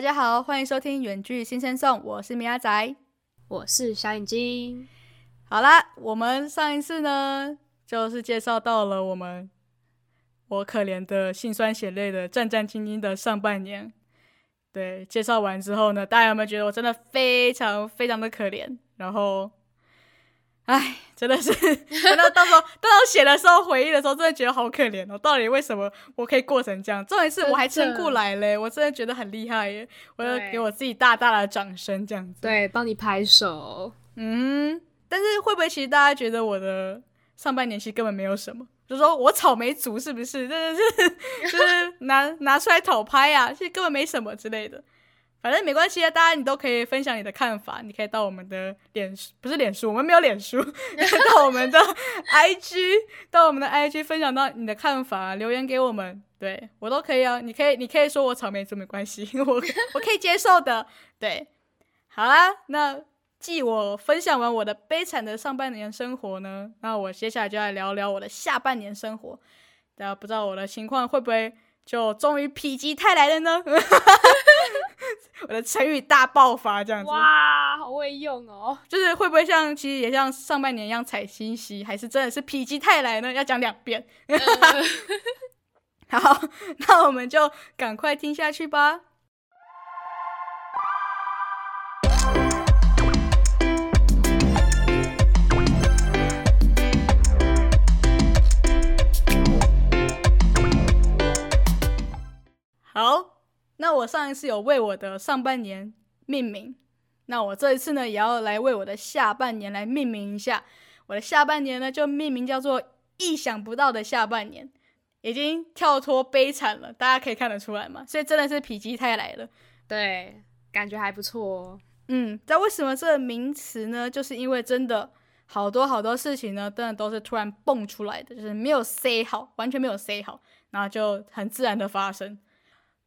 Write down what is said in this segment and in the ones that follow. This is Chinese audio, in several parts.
大家好，欢迎收听《远距新生颂》，我是米阿仔，我是小眼睛。好啦，我们上一次呢，就是介绍到了我们我可怜的心酸血泪的战战兢兢的上半年。对，介绍完之后呢，大家有没有觉得我真的非常非常的可怜？然后。唉，真的是，等到到时候，到时候写的时候，回忆的时候，真的觉得好可怜哦。到底为什么我可以过成这样？重点是我还撑过来嘞，我真的觉得很厉害耶！我要给我自己大大的掌声，这样子。对，帮你拍手。嗯，但是会不会其实大家觉得我的上半年其实根本没有什么？就说我草莓族是不是？真的是，就是拿拿出来讨拍呀？其实根本没什么之类的。反正没关系啊，大家你都可以分享你的看法，你可以到我们的脸书不是脸书，我们没有脸书，到我们的 IG，到我们的 IG 分享到你的看法，留言给我们，对我都可以啊，你可以你可以说我草莓族没关系，我我可以接受的，对，好啦，那继我分享完我的悲惨的上半年生活呢，那我接下来就来聊聊我的下半年生活，大家不知道我的情况会不会就终于否极泰来了呢？我的成语大爆发这样子，哇，好会用哦！就是会不会像，其实也像上半年一样踩星息，还是真的是否极泰来呢？要讲两遍。好，那我们就赶快听下去吧。那我上一次有为我的上半年命名，那我这一次呢也要来为我的下半年来命名一下。我的下半年呢就命名叫做意想不到的下半年，已经跳脱悲惨了，大家可以看得出来嘛。所以真的是否极泰来了，对，感觉还不错哦。嗯，那为什么这个名词呢？就是因为真的好多好多事情呢，真的都是突然蹦出来的，就是没有 say 好，完全没有 say 好，然后就很自然的发生。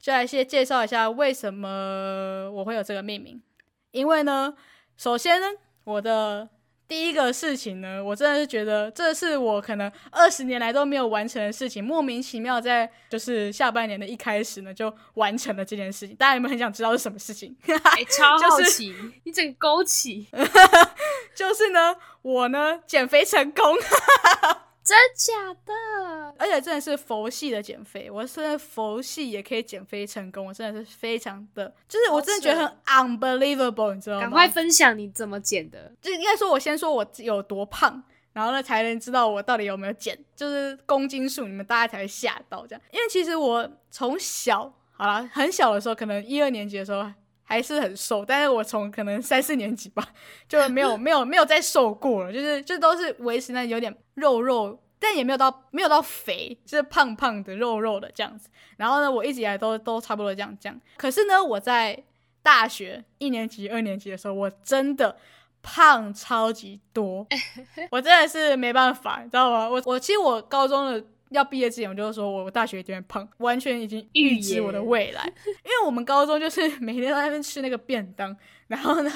就来先介绍一下为什么我会有这个命名。因为呢，首先呢，我的第一个事情呢，我真的是觉得这是我可能二十年来都没有完成的事情，莫名其妙在就是下半年的一开始呢就完成了这件事情。大家有没有很想知道是什么事情？超好奇，你整个勾起，就是呢，我呢减肥成功。真假的，而且真的是佛系的减肥，我现在佛系也可以减肥成功，我真的是非常的，就是我真的觉得很 unbelievable，你知道吗？赶快分享你怎么减的，就应该说，我先说我有多胖，然后呢才能知道我到底有没有减，就是公斤数，你们大家才会吓到这样。因为其实我从小，好了，很小的时候，可能一二年级的时候还是很瘦，但是我从可能三四年级吧，就没有没有没有再瘦过了，就是就都是维持那有点肉肉。但也没有到没有到肥，就是胖胖的、肉肉的这样子。然后呢，我一直以来都都差不多这样这样。可是呢，我在大学一年级、二年级的时候，我真的胖超级多，我真的是没办法，你知道吗？我我其实我高中的要毕业之前，我就是说我大学一定会胖，完全已经预知我的未来。因为我们高中就是每天都在那边吃那个便当。然后呢？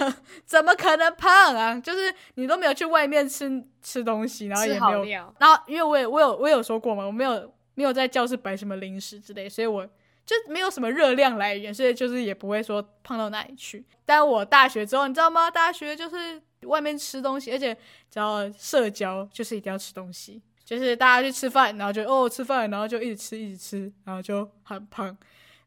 怎么可能胖啊？就是你都没有去外面吃吃东西，然后也没有。然后因为我也我有我有说过嘛，我没有没有在教室摆什么零食之类，所以我就没有什么热量来源，所以就是也不会说胖到哪里去。但我大学之后，你知道吗？大学就是外面吃东西，而且只要社交就是一定要吃东西，就是大家去吃饭，然后就哦吃饭，然后就一直吃一直吃，然后就很胖。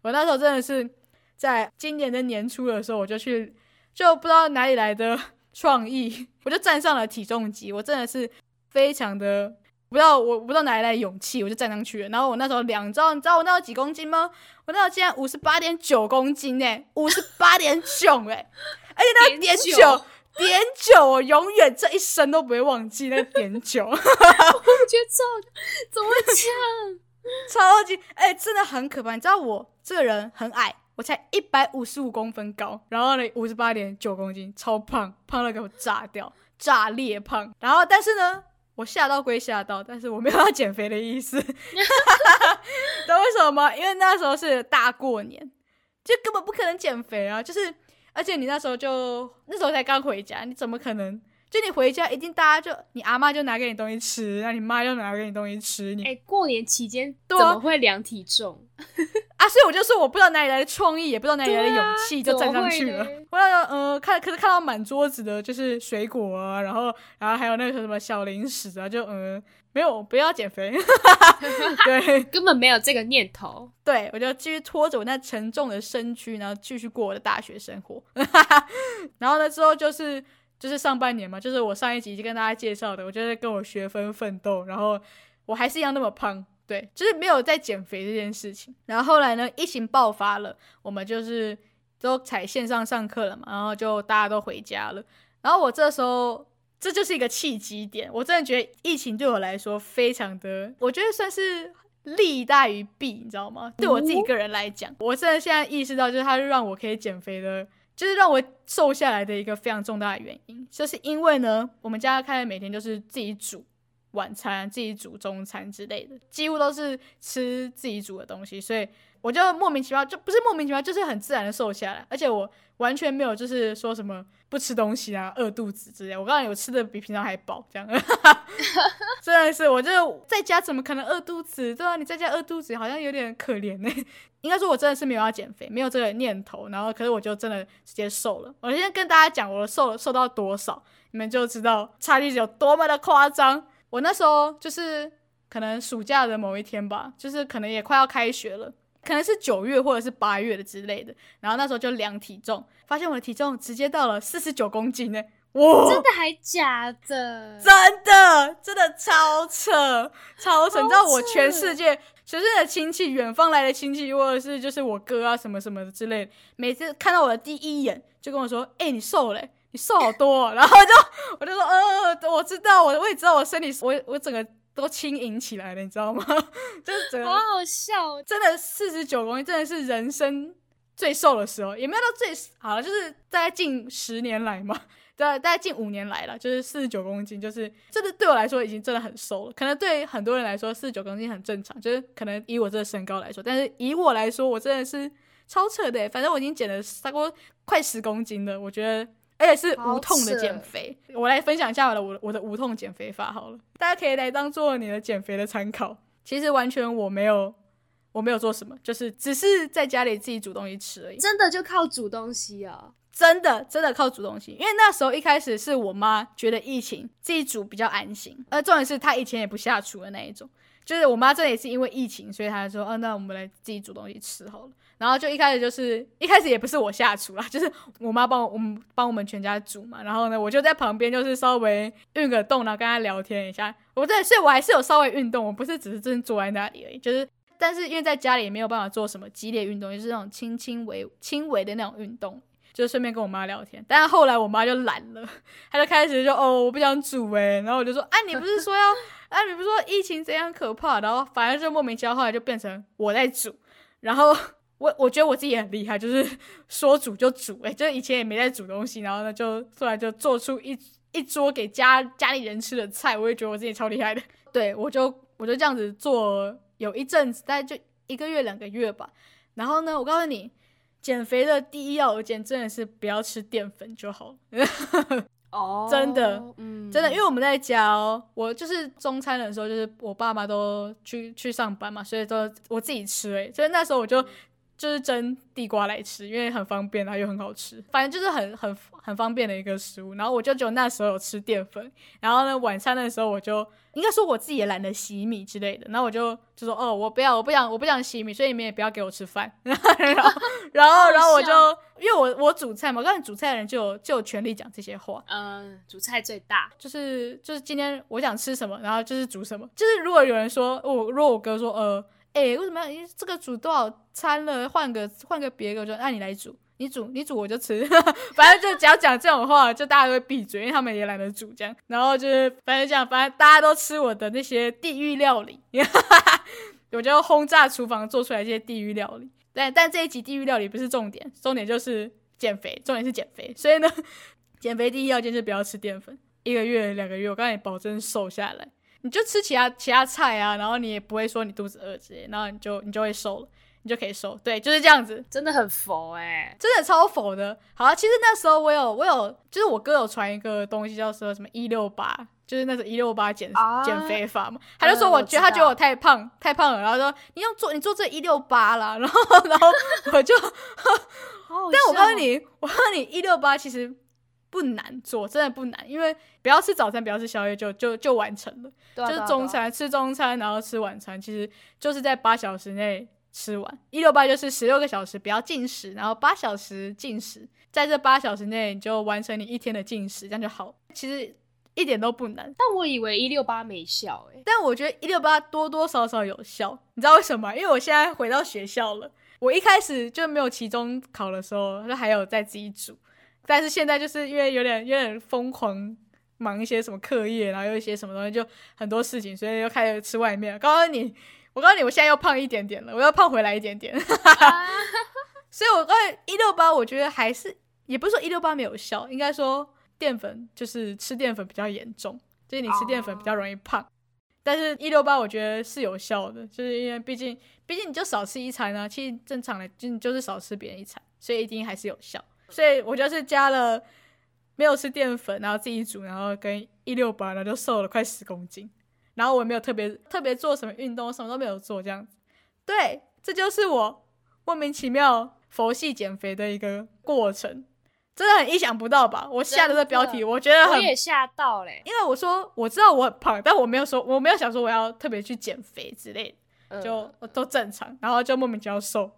我那时候真的是在今年的年初的时候，我就去。就不知道哪里来的 创意，我就站上了体重机。我真的是非常的不知道，我不知道哪里来的勇气，我就站上去了。然后我那时候两招，你知道我那时候几公斤吗？我那时候竟然五十八点九公斤呢，五十八点九哎！而且那点九点酒，我永远这一生都不会忘记那个点酒。我觉得超 怎么这样？超级哎，真的很可怕。你知道我这个人很矮。我才一百五十五公分高，然后呢，五十八点九公斤，超胖，胖到给我炸掉，炸裂胖。然后，但是呢，我吓到归吓到，但是我没有要减肥的意思。知道为什么吗？因为那时候是大过年，就根本不可能减肥啊！就是，而且你那时候就那时候才刚回家，你怎么可能？就你回家，一定大家就你阿妈就拿给你东西吃，那你妈就拿给你东西吃。你哎，过年期间怎么会量体重？啊，所以我就说我不知道哪里来的创意，也不知道哪里来的勇气，就站上去了。我那个呃，看可是看到满桌子的就是水果啊，然后然后还有那个什么小零食啊，就嗯，没有不要减肥，对，根本没有这个念头。对我就继续拖着我那沉重的身躯，然后继续过我的大学生活。然后呢之后就是就是上半年嘛，就是我上一集已经跟大家介绍的，我就是跟我学分奋斗，然后我还是一样那么胖。对，就是没有在减肥这件事情。然后后来呢，疫情爆发了，我们就是都采线上上课了嘛，然后就大家都回家了。然后我这时候，这就是一个契机点。我真的觉得疫情对我来说非常的，我觉得算是利大于弊，你知道吗？对我自己个人来讲，我真的现在意识到，就是它是让我可以减肥的，就是让我瘦下来的一个非常重大的原因。就是因为呢，我们家开始每天就是自己煮。晚餐自己煮中餐之类的，几乎都是吃自己煮的东西，所以我就莫名其妙，就不是莫名其妙，就是很自然的瘦下来，而且我完全没有就是说什么不吃东西啊、饿肚子之类。我刚刚有吃的比平常还饱，这样，真的是，我就在家怎么可能饿肚子？对啊，你在家饿肚子好像有点可怜呢。应该说，我真的是没有要减肥，没有这个念头，然后可是我就真的直接瘦了。我先跟大家讲，我瘦瘦到多少，你们就知道差距有多么的夸张。我那时候就是可能暑假的某一天吧，就是可能也快要开学了，可能是九月或者是八月的之类的。然后那时候就量体重，发现我的体重直接到了四十九公斤呢！哇，真的还假的？真的，真的超扯，超扯！你知道我全世界全世界的亲戚，远方来的亲戚，或者是就是我哥啊什么什么的之类的，每次看到我的第一眼就跟我说：“哎，你瘦了。”你瘦好多，然后就我就说，呃，我知道，我我也知道，我身体我我整个都轻盈起来了，你知道吗？就是整个好好笑，真的四十九公斤，真的是人生最瘦的时候，也没有到最好了，就是大概近十年来嘛，对，大概近五年来了，就是四十九公斤，就是真的对我来说已经真的很瘦了。可能对很多人来说四十九公斤很正常，就是可能以我这个身高来说，但是以我来说，我真的是超扯的，反正我已经减了差不多快十公斤了，我觉得。而且是无痛的减肥，我来分享一下我的我我的无痛减肥法好了，大家可以来当做你的减肥的参考。其实完全我没有我没有做什么，就是只是在家里自己煮东西吃而已。真的就靠煮东西啊？真的真的靠煮东西，因为那时候一开始是我妈觉得疫情自己煮比较安心，而重点是她以前也不下厨的那一种。就是我妈这也是因为疫情，所以她说，哦，那我们来自己煮东西吃好了。然后就一开始就是一开始也不是我下厨啦，就是我妈帮我我们帮我们全家煮嘛。然后呢，我就在旁边就是稍微运个动，然后跟她聊天一下。我在，所以我还是有稍微运动，我不是只是真坐在那里而已。就是，但是因为在家里也没有办法做什么激烈运动，就是那种轻轻微轻微的那种运动，就顺便跟我妈聊天。但是后来我妈就懒了，她就开始就哦，我不想煮诶。然后我就说，哎，你不是说要，哎，你不是说疫情怎样可怕？然后反正就莫名其妙，后来就变成我在煮，然后。我我觉得我自己也很厉害，就是 说煮就煮，哎，就是以前也没在煮东西，然后呢，就突然就做出一一桌给家家里人吃的菜，我也觉得我自己超厉害的。对我就我就这样子做有一阵子，大概就一个月两个月吧。然后呢，我告诉你，减肥的第一要件真的是不要吃淀粉就好。哦，真的，嗯，真的，因为我们在家哦，我就是中餐的时候，就是我爸妈都去去上班嘛，所以都我自己吃，哎，所以那时候我就。就是蒸地瓜来吃，因为很方便，然后又很好吃，反正就是很很很方便的一个食物。然后我就只有那时候有吃淀粉，然后呢晚餐的时候我就应该说我自己也懒得洗米之类的，然后我就就说哦我不要我不想我不想洗米，所以你们也不要给我吃饭。然后然后 然后我就因为我我煮菜嘛，我告诉你煮菜的人就有就有权利讲这些话。嗯，煮菜最大就是就是今天我想吃什么，然后就是煮什么。就是如果有人说我如果我哥说呃。哎，为什么要这个煮多少餐了？换个换个别个，我就按你来煮，你煮你煮我就吃，反正就只要讲这种话，就大家都会闭嘴，因为他们也懒得煮这样。然后就是反正这样，反正大家都吃我的那些地狱料理，我就轰炸厨房做出来这些地狱料理。但但这一集地狱料理不是重点，重点就是减肥，重点是减肥。所以呢，减肥第一要件是不要吃淀粉，一个月两个月，我告诉你，保证瘦下来。你就吃其他其他菜啊，然后你也不会说你肚子饿之类，然后你就你就会瘦了。你就可以瘦。对，就是这样子，真的很佛哎、真的超佛的。好、啊，其实那时候我有我有，就是我哥有传一个东西，叫说什么一六八，就是那种一六八减、啊减肥法嘛。他就说嗯我我觉得他觉得我太胖太胖了，然后说你要做你做这一六八啦，然后然后我就，但我告诉你，我告诉你一六八其实。不难做，真的不难，因为不要吃早餐，不要吃宵夜，就就就完成了。就是对啊对啊啊中餐吃中餐，然后吃晚餐，其实就是在八小时内吃完。一六八就是十六个小时不要进食，然后八小时进食，在这八小时内你就完成你一天的进食，这样就好。其实一点都不难，但我以为一六八没效诶、但我觉得一六八多多少少有效，你知道为什么吗？因为我现在回到学校了，我一开始就没有期中考的时候，就还有在自己煮，但是现在就是因为有点有点疯狂。忙一些什么课业，然后又一些什么东西，就很多事情，所以又开始吃外面了。告诉你，我告诉你，我现在又胖一点点了，我要胖回来一点点。啊 所以我告诉你，一六八，我觉得还是也不是说一六八没有效，应该说淀粉就是吃淀粉比较严重，就是你吃淀粉比较容易胖。但是，一六八我觉得是有效的，就是因为毕竟，毕竟你就少吃一餐呢、其实正常的就你就是少吃别人一餐，所以一定还是有效。所以我就是加了没有吃淀粉，然后自己煮，然后跟一六八，然后就瘦了快十公斤。然后我也没有特别特别做什么运动，什么都没有做，这样子。对，这就是我莫名其妙佛系减肥的一个过程，真的很意想不到吧？我下的这标题，我觉得很我也吓到嘞、因为我说我知道我很胖，但我没有说我没有想说我要特别去减肥之类的，嗯就我都正常，然后就莫名其妙瘦。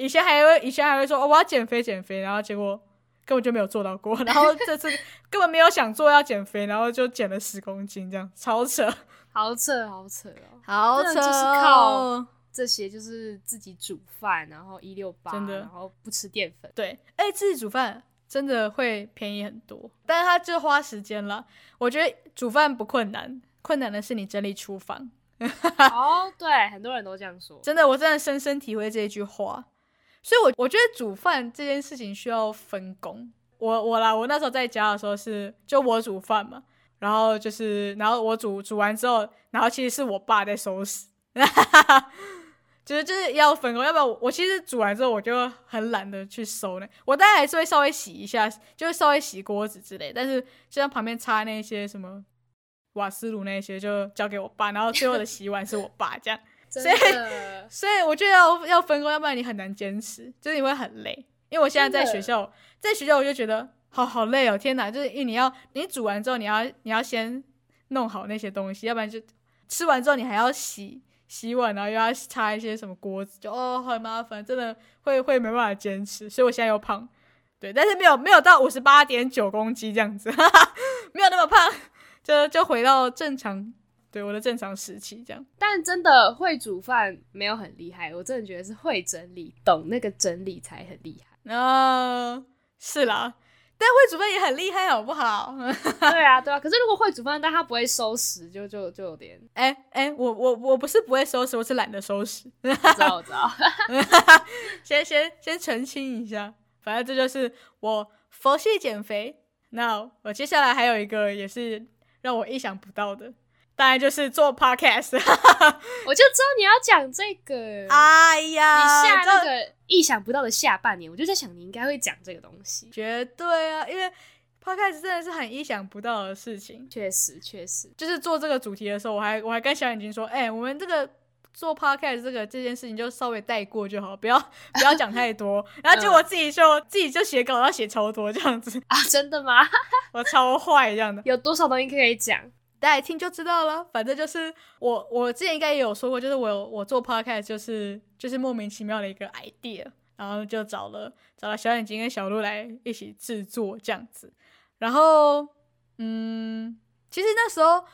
以前还会以前还会说、哦、我要减肥减肥，然后结果根本就没有做到过，然后这次根本没有想做要减肥，然后就减了十公斤，这样超扯，好扯好扯哦。好扯、真的就是哦，靠这些就是自己煮饭，然后一六八，真的然后不吃淀粉。对，哎、自己煮饭真的会便宜很多，但是它就花时间了。我觉得煮饭不困难，困难的是你整理厨房。哦，对，很多人都这样说。真的，我真的深深体会这一句话。所以我，我觉得煮饭这件事情需要分工。我我啦，我那时候在家的时候是就我煮饭嘛，然后就是然后我煮煮完之后，然后其实是我爸在收拾，就是就是要分工，要不然我其实煮完之后我就很懒得去收呢。我当然还是会稍微洗一下，就会稍微洗锅子之类，但是就像旁边插那些什么瓦斯炉那些就交给我爸，然后最后的洗碗是我爸这样。真所以，所以我觉得要要分工，要不然你很难坚持，就是你会很累。因为我现在在学校，在学校我就觉得好好累哦，天哪！就是因为你要你煮完之后，你要你要先弄好那些东西，要不然就吃完之后你还要洗洗碗，然后又要擦一些什么锅子，就哦很麻烦，真的会会没办法坚持。所以我现在又胖，对，但是没有没有到五十八点九公斤这样子，哈哈，没有那么胖，就就回到正常，对我的正常时期这样。但真的会煮饭没有很厉害，我真的觉得是会整理，懂那个整理才很厉害。啊、是啦，但会煮饭也很厉害，好不好？对啊，对啊。可是如果会煮饭，但他不会收拾，就就就有点，哎哎，我我我不是不会收拾，我是懒得收拾。我知道，我知道。先先先澄清一下，反正这就是我佛系减肥。那我接下来还有一个也是让我意想不到的，当然就是做 podcast。我就知道你要讲这个。哎呀，你下这那个意想不到的下半年，我就在想你应该会讲这个东西。绝对啊，因为 podcast 真的是很意想不到的事情。确实，确实，就是做这个主题的时候，我还我还跟小眼睛说，哎、我们这个做 podcast 这个这件事情就稍微带过就好，不要 不要讲太多。然后就我自己就、自己就写稿，要写超多这样子，啊，真的吗？我超坏这样的，有多少东西可以讲？大家听就知道了。反正就是我我之前应该也有说过，就是我有我做 podcast 就是就是莫名其妙的一个 idea，然后就找了找了小眼睛跟小鹿来一起制作这样子。然后嗯，其实那时候。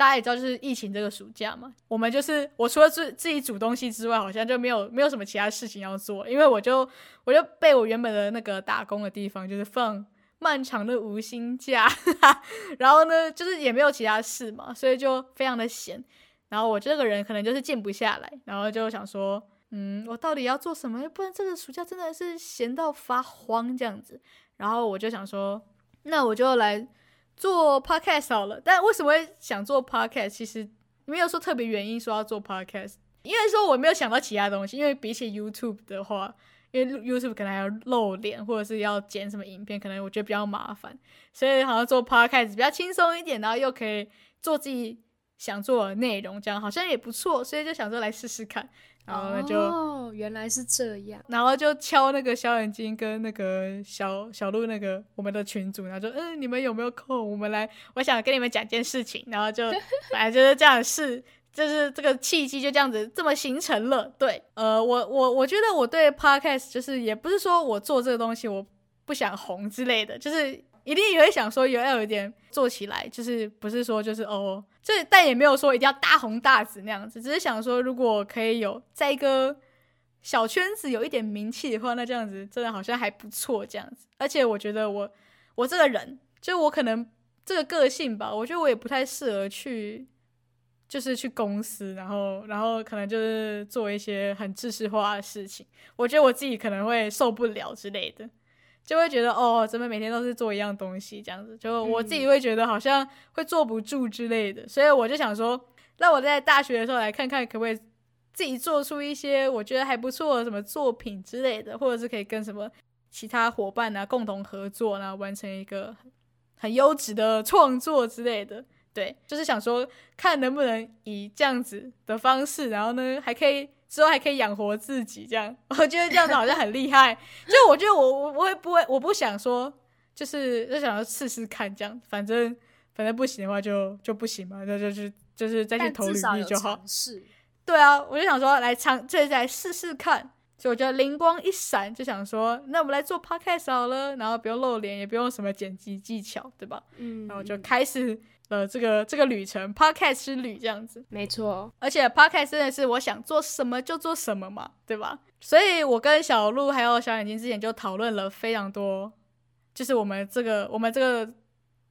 大家也知道，就是疫情这个暑假嘛，我们就是我除了自自己煮东西之外，好像就没有没有什么其他事情要做，因为我就我就被我原本的那个打工的地方就是放漫长的无薪假，然后呢，就是也没有其他事嘛，所以就非常的闲。然后我这个人可能就是静不下来，然后就想说，嗯，我到底要做什么？不然这个暑假真的是闲到发慌这样子。然后我就想说，那我就来做 podcast 好了。但为什么会想做 podcast？其实没有说特别原因说要做 podcast，因为说我没有想到其他东西，因为比起 YouTube 的话，因为 YouTube 可能还要露脸，或者是要剪什么影片，可能我觉得比较麻烦，所以好像做 Podcast 比较轻松一点，然后又可以做自己想做的内容，这样好像也不错，所以就想说来试试看。然后呢就，哦，原来是这样。然后就敲那个小眼睛跟那个小小鹿那个我们的群主，然后说，嗯，你们有没有空？我们来，我想跟你们讲件事情。然后就本来就是这样试，就是这个契机就这样子这么形成了。对，呃，我我我觉得我对 podcast 就是也不是说我做这个东西我不想红之类的，就是一定也会想说有要有一点做起来，就是不是说就是哦。这但也没有说一定要大红大紫那样子，只是想说，如果可以有在一个小圈子有一点名气的话，那这样子真的好像还不错这样子。而且我觉得我我这个人，就我可能这个个性吧，我觉得我也不太适合去，就是去公司，然后然后可能就是做一些很知识化的事情，我觉得我自己可能会受不了之类的。就会觉得哦，怎么每天都是做一样东西这样子？就我自己会觉得好像会坐不住之类的，所以我就想说，那我在大学的时候来看看，可不可以自己做出一些我觉得还不错的什么作品之类的，或者是可以跟什么其他伙伴啊共同合作，然后完成一个很优质的创作之类的。对，就是想说看能不能以这样子的方式，然后呢还可以。之后还可以养活自己，这样 我觉得这样子好像很厉害。就我觉得我我我会不会我不想说，就是就想要试试看这样，反正反正不行的话就就不行嘛，那就就就是再去投履历就好。是，对啊，我就想说来尝，这再试试看。所以我觉得灵光一闪，就想说，那我们来做 podcast 好了，然后不用露脸，也不用什么剪辑技巧，对吧？嗯，然后就开始。呃，这个这个旅程，podcast 之旅这样子，没错。而且 podcast 真的是我想做什么就做什么嘛，对吧？所以我跟小鹿还有小眼睛之前就讨论了非常多，就是我们这个我们这个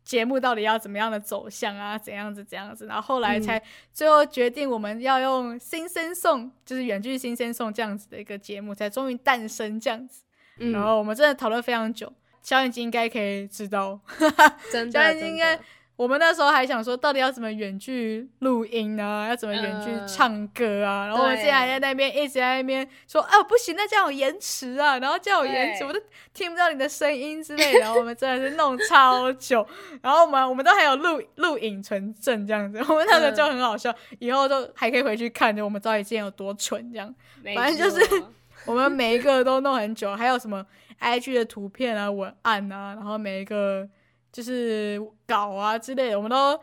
节目到底要怎么样的走向啊，怎样子怎样子，然后后来才最后决定我们要用新生送，就是远距新生送这样子的一个节目，才终于诞生这样子。然后我们真的讨论非常久，小眼睛应该可以知道，真的，小眼睛应该。我们那时候还想说，到底要怎么远距录音呢？要怎么远距唱歌啊？然后我们现在还在那边一直在那边说，啊不行，那这样有延迟啊，然后这样有延迟，我都听不到你的声音之类的。我们真的是弄超久，然后我们我们都还有录录影存证这样子，我们那个就很好笑，以后都还可以回去看，就我们到底之前有多蠢这样。反正就是 我们每一个都弄很久，还有什么 IG 的图片啊、文案啊，然后每一个。就是稿啊之类的，我们都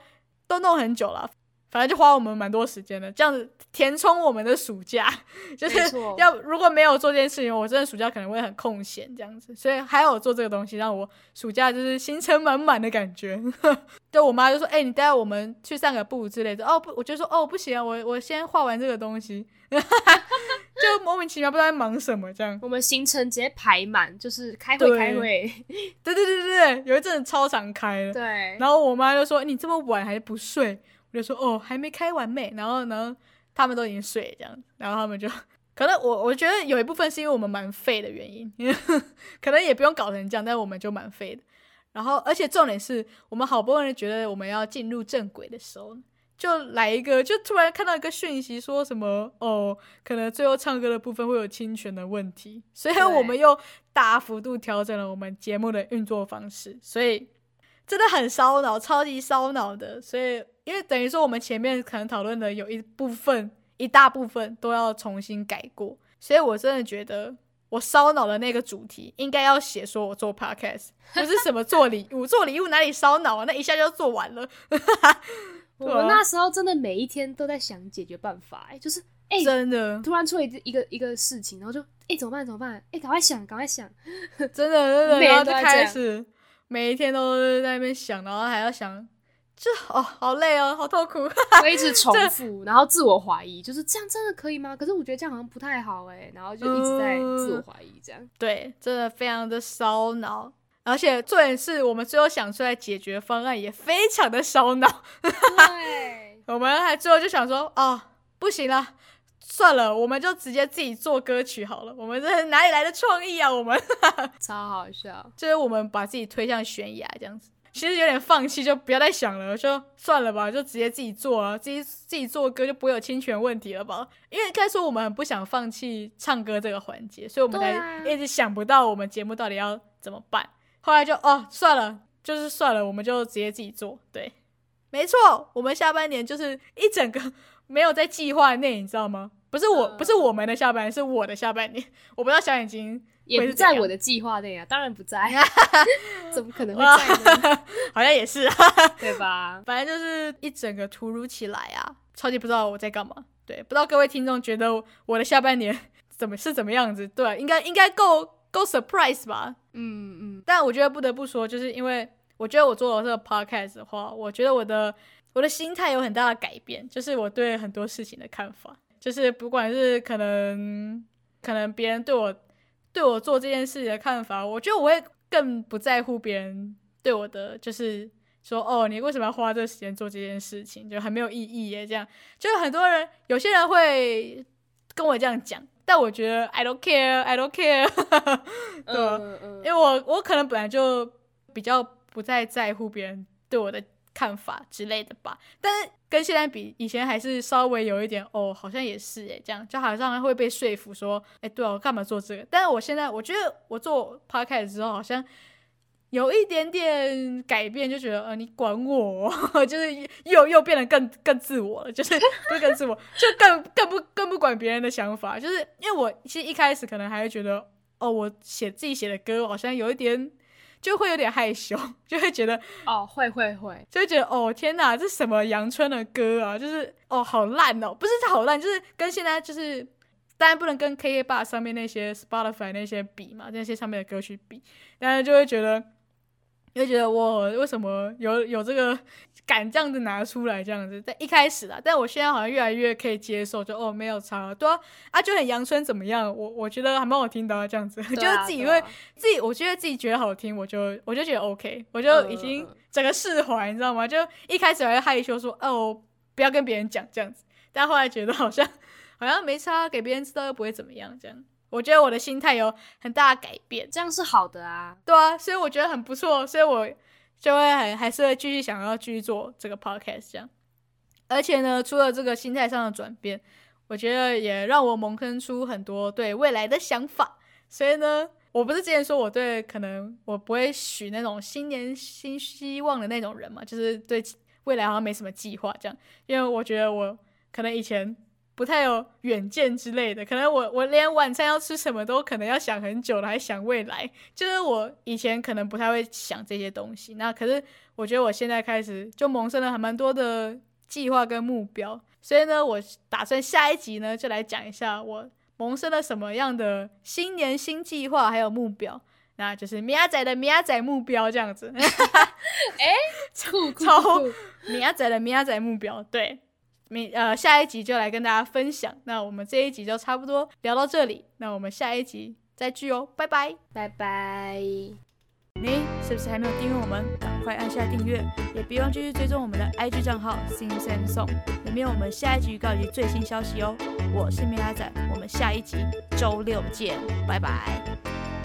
都弄很久了，反正就花我们蛮多时间的，这样子填充我们的暑假。就是要如果没有做这件事情，我真的暑假可能会很空闲这样子，所以还有做这个东西，让我暑假就是行程满满的感觉。就我妈就说：“哎，你带我们去散个步之类的。”哦不，我就说：“哦不行啊，我我先画完这个东西。”就莫名其妙不知道在忙什么，这样我们行程直接排满，就是开会开会。对对对对对，有一阵子超常开的。对，然后我妈就说：“你这么晚还不睡？”就说：“哦，还没开完没。”然后呢，他们都已经睡这样，然后他们就 可能我我觉得有一部分是因为我们蛮废的原因，可能也不用搞成这样，但我们就蛮废的。然后而且重点是我们好不容易觉得我们要进入正轨的时候。就来一个，就突然看到一个讯息，说什么哦，可能最后唱歌的部分会有侵权的问题，所以我们又大幅度调整了我们节目的运作方式，所以真的很烧脑，超级烧脑的。所以因为等于说我们前面可能讨论的有一部分，一大部分都要重新改过，所以我真的觉得我烧脑的那个主题应该要写说我做 podcast，不是什么做礼物，做礼物哪里烧脑啊？那一下就做完了。我 们那时候真的每一天都在想解决办法，哎，就是哎，真的突然出了一一个一个事情，然后就哎怎么办怎么办？哎，赶快想赶快想，真的真的，然后就开始每一天都在那边想，然后还要想，就哦好累哦，好痛苦，我一直重复，然后自我怀疑，就是这样真的可以吗？可是我觉得这样好像不太好哎，然后就一直在自我怀疑，这样对，真的非常的烧脑。而且重点是我们最后想出来解决方案也非常的烧脑。对，我们还最后就想说，哦，不行了，算了，我们就直接自己做歌曲好了。我们这哪里来的创意啊？我们 超好笑，就是我们把自己推向悬崖这样子。其实有点放弃，就不要再想了，就算了吧，就直接自己做啊，自己自己做歌就不会有侵权问题了吧？因为该说我们很不想放弃唱歌这个环节，所以我们才一直想不到我们节目到底要怎么办。后来就哦算了，就是算了，我们就直接自己做。对，没错，我们下半年就是一整个没有在计划内，你知道吗？不是我，不是我们的下半年，是我的下半年。我不知道小眼睛。也不在我的计划内啊，当然不在，怎么可能会在呢？好像也是，对吧？反正就是一整个突如其来啊，超级不知道我在干嘛。对，不知道各位听众觉得我的下半年怎么是怎么样子？对，应该应该够够 surprise 吧？嗯嗯。但我觉得不得不说，就是因为我觉得我做了这个 podcast 的话，我觉得我的我的心态有很大的改变，就是我对很多事情的看法，就是不管是可能可能别人对我。对我做这件事的看法，我觉得我会更不在乎别人对我的，就是说，哦，你为什么要花这个时间做这件事情，就很没有意义耶。这样，就是很多人，有些人会跟我这样讲，但我觉得 I don't care，I don't care，对因为我我可能本来就比较不再在乎别人对我的。看法之类的吧，但是跟现在比，以前还是稍微有一点哦，好像也是诶，这样就好像会被说服说，哎，对我干嘛做这个？但是我现在我觉得我做 podcast 之后，好像有一点点改变，就觉得呃，你管我，就是又又变得更更自我了，就是不是更自我，就更更不更不管别人的想法，就是因为我其实一开始可能还会觉得，哦，我写自己写的歌好像有一点。就会有点害羞，就会觉得哦，会会会，就会觉得哦，天哪，这什么阳春的歌啊？就是哦，好烂哦，不是好烂，就是跟现在就是当然不能跟 K K bar 上面那些 Spotify 那些比嘛，那些上面的歌曲比，但是就会觉得。就觉得我为什么有有这个敢这样子拿出来这样子，在一开始啦，但我现在好像越来越可以接受，就哦没有差，对啊，啊就很阳春怎么样？我我觉得还蛮好听的这样子，就是自己会自己，我觉得自己觉得好听，我就我就觉得 OK，我就已经整个释怀，你知道吗？就一开始还害羞说哦不要跟别人讲这样子，但后来觉得好像好像没差，给别人知道又不会怎么样这样。我觉得我的心态有很大的改变，这样是好的啊。对啊，所以我觉得很不错，所以我就会还还是会继续想要继续做这个 podcast 这样。而且呢，除了这个心态上的转变，我觉得也让我萌生出很多对未来的想法。所以呢，我不是之前说我对可能我不会许那种新年新希望的那种人嘛，就是对未来好像没什么计划这样，因为我觉得我可能以前。不太有远见之类的，可能我我连晚餐要吃什么都可能要想很久了，还想未来。就是我以前可能不太会想这些东西，那可是我觉得我现在开始就萌生了还蛮多的计划跟目标。所以呢，我打算下一集呢就来讲一下我萌生了什么样的新年新计划还有目标，那就是米亚仔的米亚仔目标这样子。哎，超超米亚仔的米亚仔目标，对。明呃，下一集就来跟大家分享。那我们这一集就差不多聊到这里。那我们下一集再聚哦，拜拜，拜拜。你是不是还没有订阅我们？赶快按下订阅，也别忘继续追踪我们的 IG 账号 Sing Sam Song，里面有我们下一集预告及最新消息哦。我是米拉仔，我们下一集周六见，拜拜。